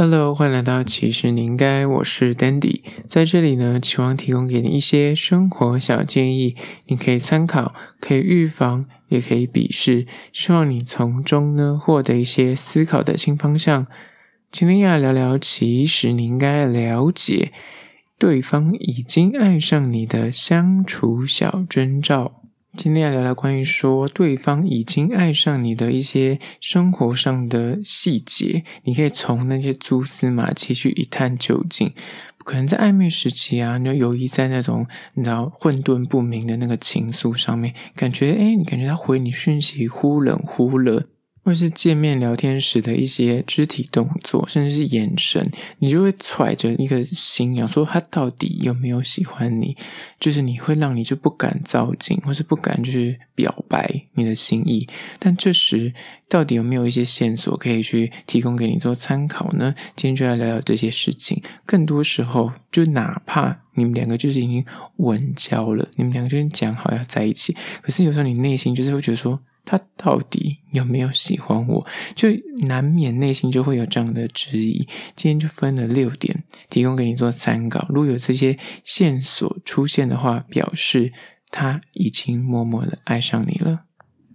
Hello，欢迎来到其实你应该，我是 Dandy，在这里呢，期望提供给你一些生活小建议，你可以参考，可以预防，也可以鄙视，希望你从中呢获得一些思考的新方向。今天要聊聊，其实你应该了解对方已经爱上你的相处小征兆。今天要聊聊关于说对方已经爱上你的一些生活上的细节，你可以从那些蛛丝马迹去一探究竟。可能在暧昧时期啊，你就犹豫在那种你知道混沌不明的那个情愫上面，感觉诶，你感觉他回你讯息忽冷忽热。或是见面聊天时的一些肢体动作，甚至是眼神，你就会揣着一个心，想说他到底有没有喜欢你？就是你会让你就不敢躁进，或是不敢去表白你的心意。但这时到底有没有一些线索可以去提供给你做参考呢？今天就来聊聊这些事情。更多时候，就哪怕你们两个就是已经稳交了，你们两个就已经讲好要在一起，可是有时候你内心就是会觉得说。他到底有没有喜欢我？就难免内心就会有这样的质疑。今天就分了六点，提供给你做参考。如果有这些线索出现的话，表示他已经默默的爱上你了。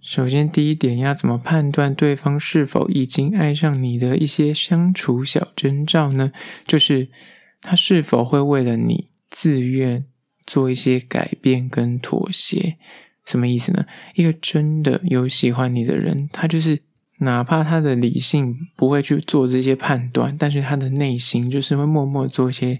首先，第一点要怎么判断对方是否已经爱上你的一些相处小征兆呢？就是他是否会为了你自愿做一些改变跟妥协。什么意思呢？一个真的有喜欢你的人，他就是哪怕他的理性不会去做这些判断，但是他的内心就是会默默做一些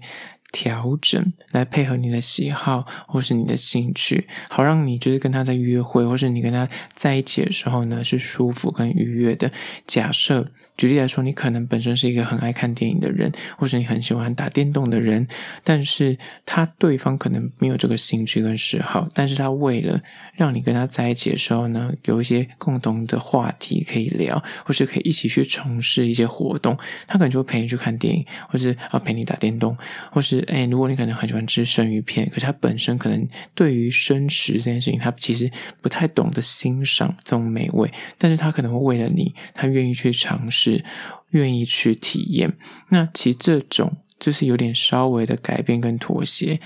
调整，来配合你的喜好或是你的兴趣，好让你就是跟他在约会，或是你跟他在一起的时候呢，是舒服跟愉悦的。假设。举例来说，你可能本身是一个很爱看电影的人，或是你很喜欢打电动的人，但是他对方可能没有这个兴趣跟嗜好，但是他为了让你跟他在一起的时候呢，有一些共同的话题可以聊，或是可以一起去从事一些活动，他可能就会陪你去看电影，或是啊陪你打电动，或是哎，如果你可能很喜欢吃生鱼片，可是他本身可能对于生食这件事情，他其实不太懂得欣赏这种美味，但是他可能会为了你，他愿意去尝试。是愿意去体验，那其实这种就是有点稍微的改变跟妥协，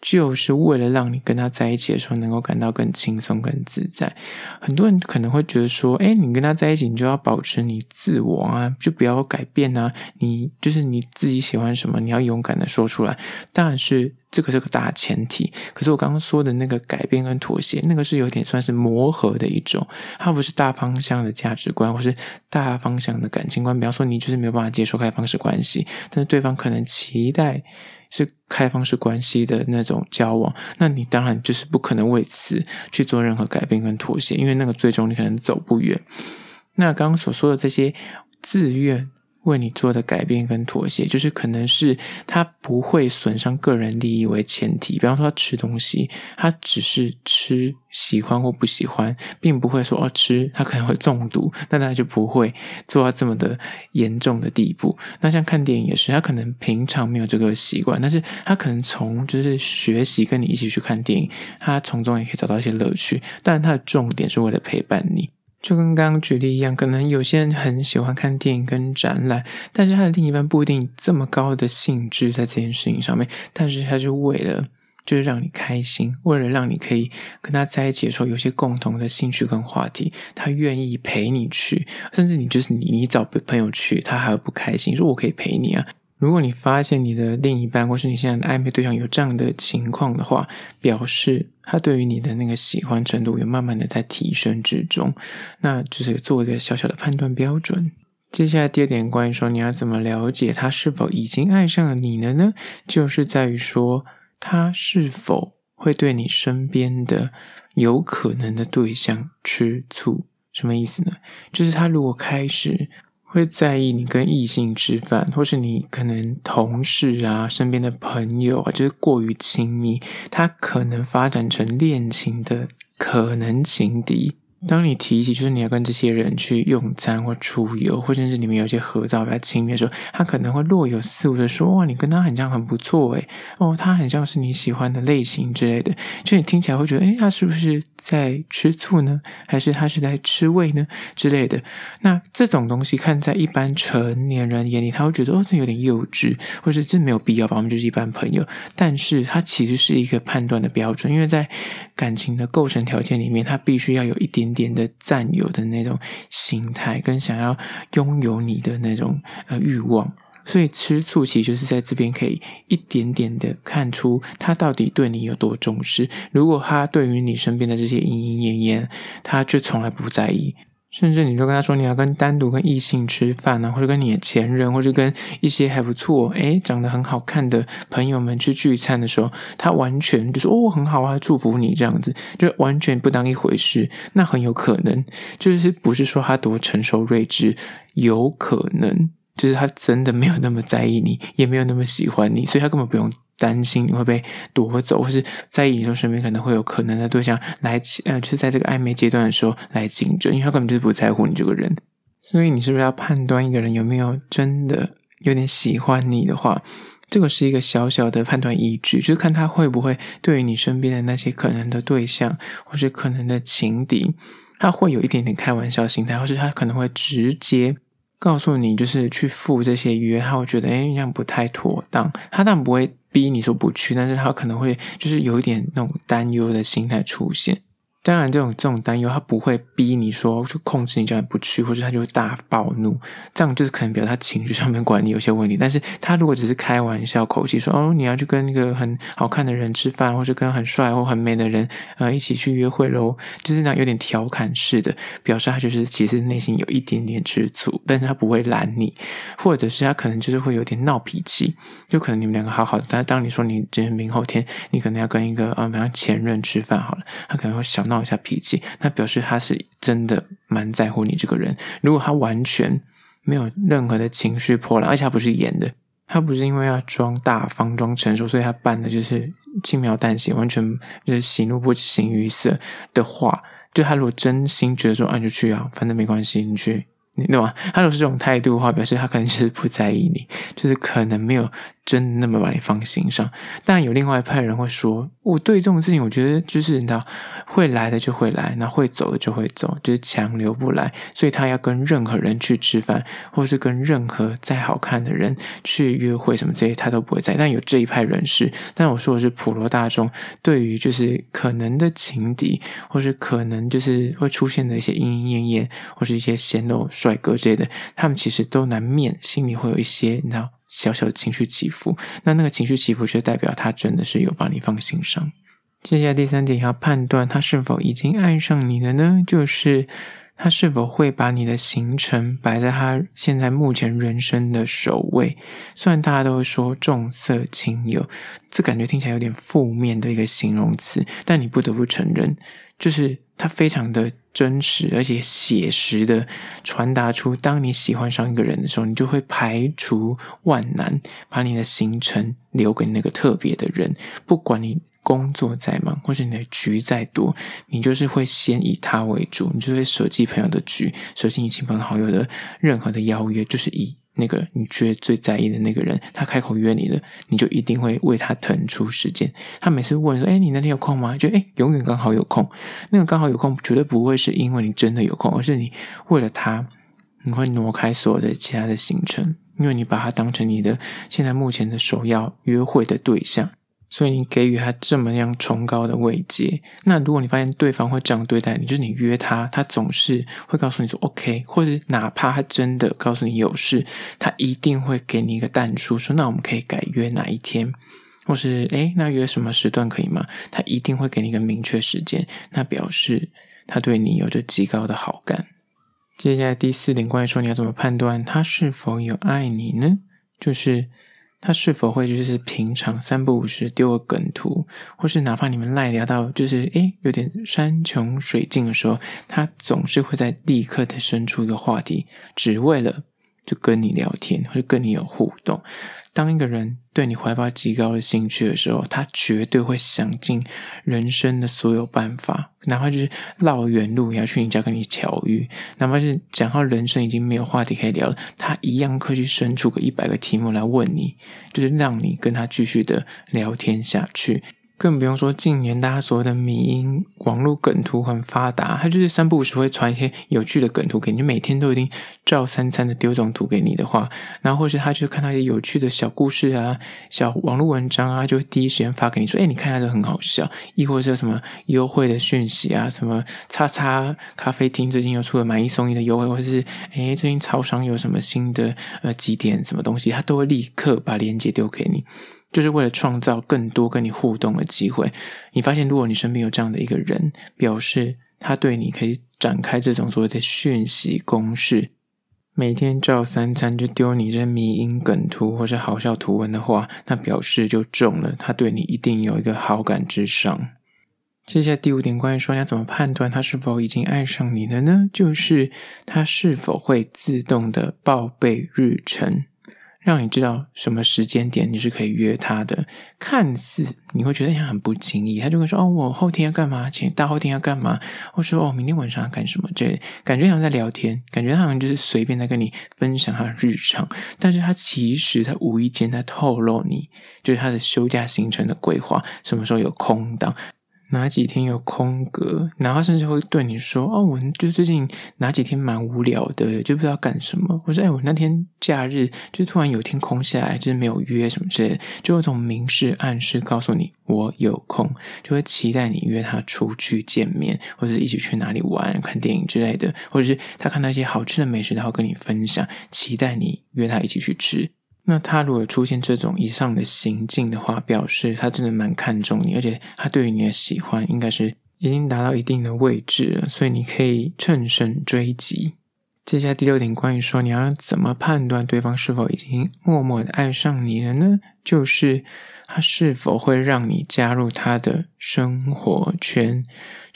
就是为了让你跟他在一起的时候能够感到更轻松、更自在。很多人可能会觉得说：“诶，你跟他在一起，你就要保持你自我啊，就不要改变啊，你就是你自己喜欢什么，你要勇敢的说出来。”但是。这个是个大前提，可是我刚刚说的那个改变跟妥协，那个是有点算是磨合的一种，它不是大方向的价值观，或是大方向的感情观。比方说，你就是没有办法接受开放式关系，但是对方可能期待是开放式关系的那种交往，那你当然就是不可能为此去做任何改变跟妥协，因为那个最终你可能走不远。那刚刚所说的这些自愿。为你做的改变跟妥协，就是可能是他不会损伤个人利益为前提。比方说，他吃东西，他只是吃喜欢或不喜欢，并不会说哦吃他可能会中毒，那他就不会做到这么的严重的地步。那像看电影也是，他可能平常没有这个习惯，但是他可能从就是学习跟你一起去看电影，他从中也可以找到一些乐趣。但他的重点是为了陪伴你。就跟刚刚举例一样，可能有些人很喜欢看电影跟展览，但是他的另一半不一定这么高的兴致在这件事情上面，但是他是为了就是让你开心，为了让你可以跟他在一起的时候有些共同的兴趣跟话题，他愿意陪你去，甚至你就是你你找朋友去，他还会不开心，说我可以陪你啊。如果你发现你的另一半或是你现在的暧昧对象有这样的情况的话，表示他对于你的那个喜欢程度有慢慢的在提升之中，那就是做一个小小的判断标准。接下来第二点，关于说你要怎么了解他是否已经爱上了你了呢？就是在于说他是否会对你身边的有可能的对象吃醋。什么意思呢？就是他如果开始。会在意你跟异性吃饭，或是你可能同事啊、身边的朋友啊，就是过于亲密，他可能发展成恋情的可能情敌。当你提起就是你要跟这些人去用餐或出游，或者是你们有一些合照比较亲密的时候，他可能会若有似无的说：“哇，你跟他很像，很不错诶。哦，他很像是你喜欢的类型之类的。”就你听起来会觉得：“诶，他是不是在吃醋呢？还是他是在吃味呢？”之类的。那这种东西看在一般成年人眼里，他会觉得：“哦，这有点幼稚，或者这没有必要吧？我们就是一般朋友。”但是它其实是一个判断的标准，因为在感情的构成条件里面，他必须要有一点。点的占有的那种心态，跟想要拥有你的那种呃欲望，所以吃醋其实就是在这边可以一点点的看出他到底对你有多重视。如果他对于你身边的这些莺莺燕燕，他却从来不在意。甚至你都跟他说你要跟单独跟异性吃饭啊，或者跟你的前任，或者跟一些还不错、诶长得很好看的朋友们去聚餐的时候，他完全就说哦很好啊，祝福你这样子，就完全不当一回事。那很有可能就是不是说他多成熟睿智，有可能就是他真的没有那么在意你，也没有那么喜欢你，所以他根本不用。担心你会被夺走，或是在意你说身边可能会有可能的对象来，呃，就是在这个暧昧阶段的时候来竞争，因为他根本就是不在乎你这个人。所以你是不是要判断一个人有没有真的有点喜欢你的话，这个是一个小小的判断依据，就是看他会不会对于你身边的那些可能的对象或是可能的情敌，他会有一点点开玩笑心态，或是他可能会直接。告诉你，就是去赴这些约，他会觉得，诶，这样不太妥当。他当然不会逼你说不去，但是他可能会就是有一点那种担忧的心态出现。当然，这种这种担忧，他不会逼你说就控制你，叫你不去，或者他就会大暴怒，这样就是可能表示他情绪上面管理有些问题。但是他如果只是开玩笑口气说，哦，你要去跟一个很好看的人吃饭，或者跟很帅或很美的人呃一起去约会喽，就是那有点调侃式的，表示他就是其实内心有一点点吃醋，但是他不会拦你，或者是他可能就是会有点闹脾气，就可能你们两个好好的，但当你说你今天明后天你可能要跟一个呃比方前任吃饭好了，他可能会小闹。闹一下脾气，那表示他是真的蛮在乎你这个人。如果他完全没有任何的情绪波澜，而且他不是演的，他不是因为要装大方、装成熟，所以他扮的就是轻描淡写，完全就是喜怒不形于色的话，就他如果真心觉得说，啊，你就去啊，反正没关系，你去，你懂吗？他如果是这种态度的话，表示他可能是不在意你，就是可能没有。真那么把你放心上，但有另外一派人会说，我对这种事情，我觉得就是你知道，会来的就会来，那会走的就会走，就是强留不来。所以他要跟任何人去吃饭，或是跟任何再好看的人去约会什么这些，他都不会在。但有这一派人士，但我说的是普罗大众，对于就是可能的情敌，或是可能就是会出现的一些莺莺燕燕，或是一些鲜肉帅哥之类的，他们其实都难免心里会有一些，你知道。小小的情绪起伏，那那个情绪起伏就代表他真的是有把你放心上。接下来第三点要判断他是否已经爱上你了呢？就是他是否会把你的行程摆在他现在目前人生的首位。虽然大家都会说重色轻友，这感觉听起来有点负面的一个形容词，但你不得不承认，就是他非常的。真实而且写实的传达出，当你喜欢上一个人的时候，你就会排除万难，把你的行程留给那个特别的人。不管你工作再忙，或者你的局再多，你就是会先以他为主，你就会舍弃朋友的局，舍弃你亲朋好友的任何的邀约，就是以。那个你觉得最在意的那个人，他开口约你了，你就一定会为他腾出时间。他每次问说：“哎，你那天有空吗？”就哎，永远刚好有空。那个刚好有空，绝对不会是因为你真的有空，而是你为了他，你会挪开所有的其他的行程，因为你把他当成你的现在目前的首要约会的对象。所以你给予他这么样崇高的慰藉，那如果你发现对方会这样对待你，就是你约他，他总是会告诉你说 OK，或者哪怕他真的告诉你有事，他一定会给你一个但书，说那我们可以改约哪一天，或是诶，那约什么时段可以吗？他一定会给你一个明确时间，那表示他对你有着极高的好感。接下来第四点，关于说你要怎么判断他是否有爱你呢？就是。他是否会就是平常三不五时丢个梗图，或是哪怕你们赖聊到就是诶有点山穷水尽的时候，他总是会在立刻的伸出一个话题，只为了就跟你聊天，或者跟你有互动。当一个人对你怀抱极高的兴趣的时候，他绝对会想尽人生的所有办法，哪怕就是绕远路也要去你家跟你巧遇，哪怕是讲到人生已经没有话题可以聊了，他一样可以去生出个一百个题目来问你，就是让你跟他继续的聊天下去。更不用说近年大家所谓的迷因网络梗图很发达，他就是三不五时会传一些有趣的梗图给你，每天都一定照三餐的丢这种图给你的话，然后或是他就看到一些有趣的小故事啊、小网络文章啊，就会第一时间发给你说：“哎，你看下这很好笑。”亦或是什么优惠的讯息啊，什么叉叉咖啡厅最近又出了买一送一的优惠，或者是哎最近超商有什么新的呃几点什么东西，他都会立刻把链接丢给你。就是为了创造更多跟你互动的机会。你发现，如果你身边有这样的一个人，表示他对你可以展开这种所谓的讯息攻势，每天照三餐就丢你这迷因梗图或是好笑图文的话，那表示就中了，他对你一定有一个好感之上。接下来第五点，关于说你要怎么判断他是否已经爱上你了呢？就是他是否会自动的报备日程。让你知道什么时间点你是可以约他的，看似你会觉得很不经意，他就会说：“哦，我后天要干嘛？前大后天要干嘛？”或说：“哦，明天晚上要干什么？”这感觉好像在聊天，感觉他好像就是随便在跟你分享他的日常，但是他其实他无意间在透露你，就是他的休假行程的规划，什么时候有空档。哪几天有空格，然后甚至会对你说：“哦，我就最近哪几天蛮无聊的，就不知道干什么。”我说：“哎，我那天假日就突然有天空下来，就是没有约什么之类的，就有种明示暗示告诉你我有空，就会期待你约他出去见面，或者一起去哪里玩、看电影之类的，或者是他看到一些好吃的美食，然后跟你分享，期待你约他一起去吃。”那他如果出现这种以上的行径的话，表示他真的蛮看重你，而且他对于你的喜欢应该是已经达到一定的位置了，所以你可以乘胜追击。接下来第六点，关于说你要怎么判断对方是否已经默默的爱上你了呢？就是他是否会让你加入他的生活圈。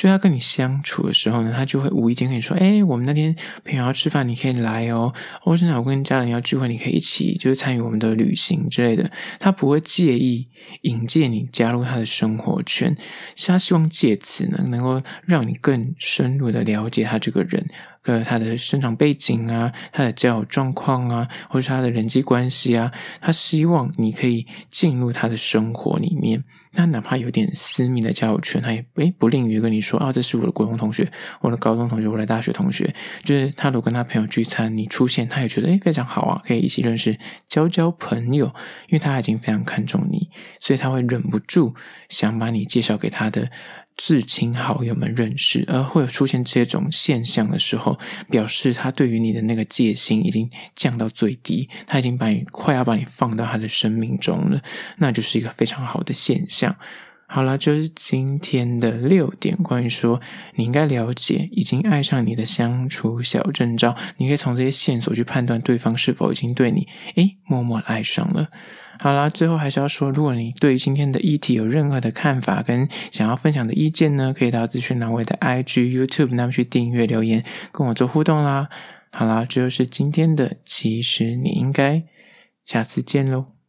就他跟你相处的时候呢，他就会无意间跟你说：“哎，我们那天朋友要吃饭，你可以来哦。或是我跟家人要聚会，你可以一起，就是参与我们的旅行之类的。”他不会介意引荐你加入他的生活圈，是他希望借此呢，能够让你更深入的了解他这个人，和他的生长背景啊，他的交友状况啊，或是他的人际关系啊。他希望你可以进入他的生活里面。那哪怕有点私密的交友圈，他也诶不吝于跟你说啊，这是我的国中同学，我的高中同学，我的大学同学。就是他如果跟他朋友聚餐，你出现，他也觉得诶非常好啊，可以一起认识，交交朋友。因为他已经非常看重你，所以他会忍不住想把你介绍给他的。至亲好友们认识，而会出现这种现象的时候，表示他对于你的那个戒心已经降到最低，他已经把你快要把你放到他的生命中了，那就是一个非常好的现象。好了，就是今天的六点，关于说你应该了解已经爱上你的相处小征兆，你可以从这些线索去判断对方是否已经对你诶默默爱上了。好啦，最后还是要说，如果你对于今天的议题有任何的看法跟想要分享的意见呢，可以到资讯栏位的 IG、YouTube 那边去订阅留言，跟我做互动啦。好啦，这就是今天的，其实你应该下次见喽。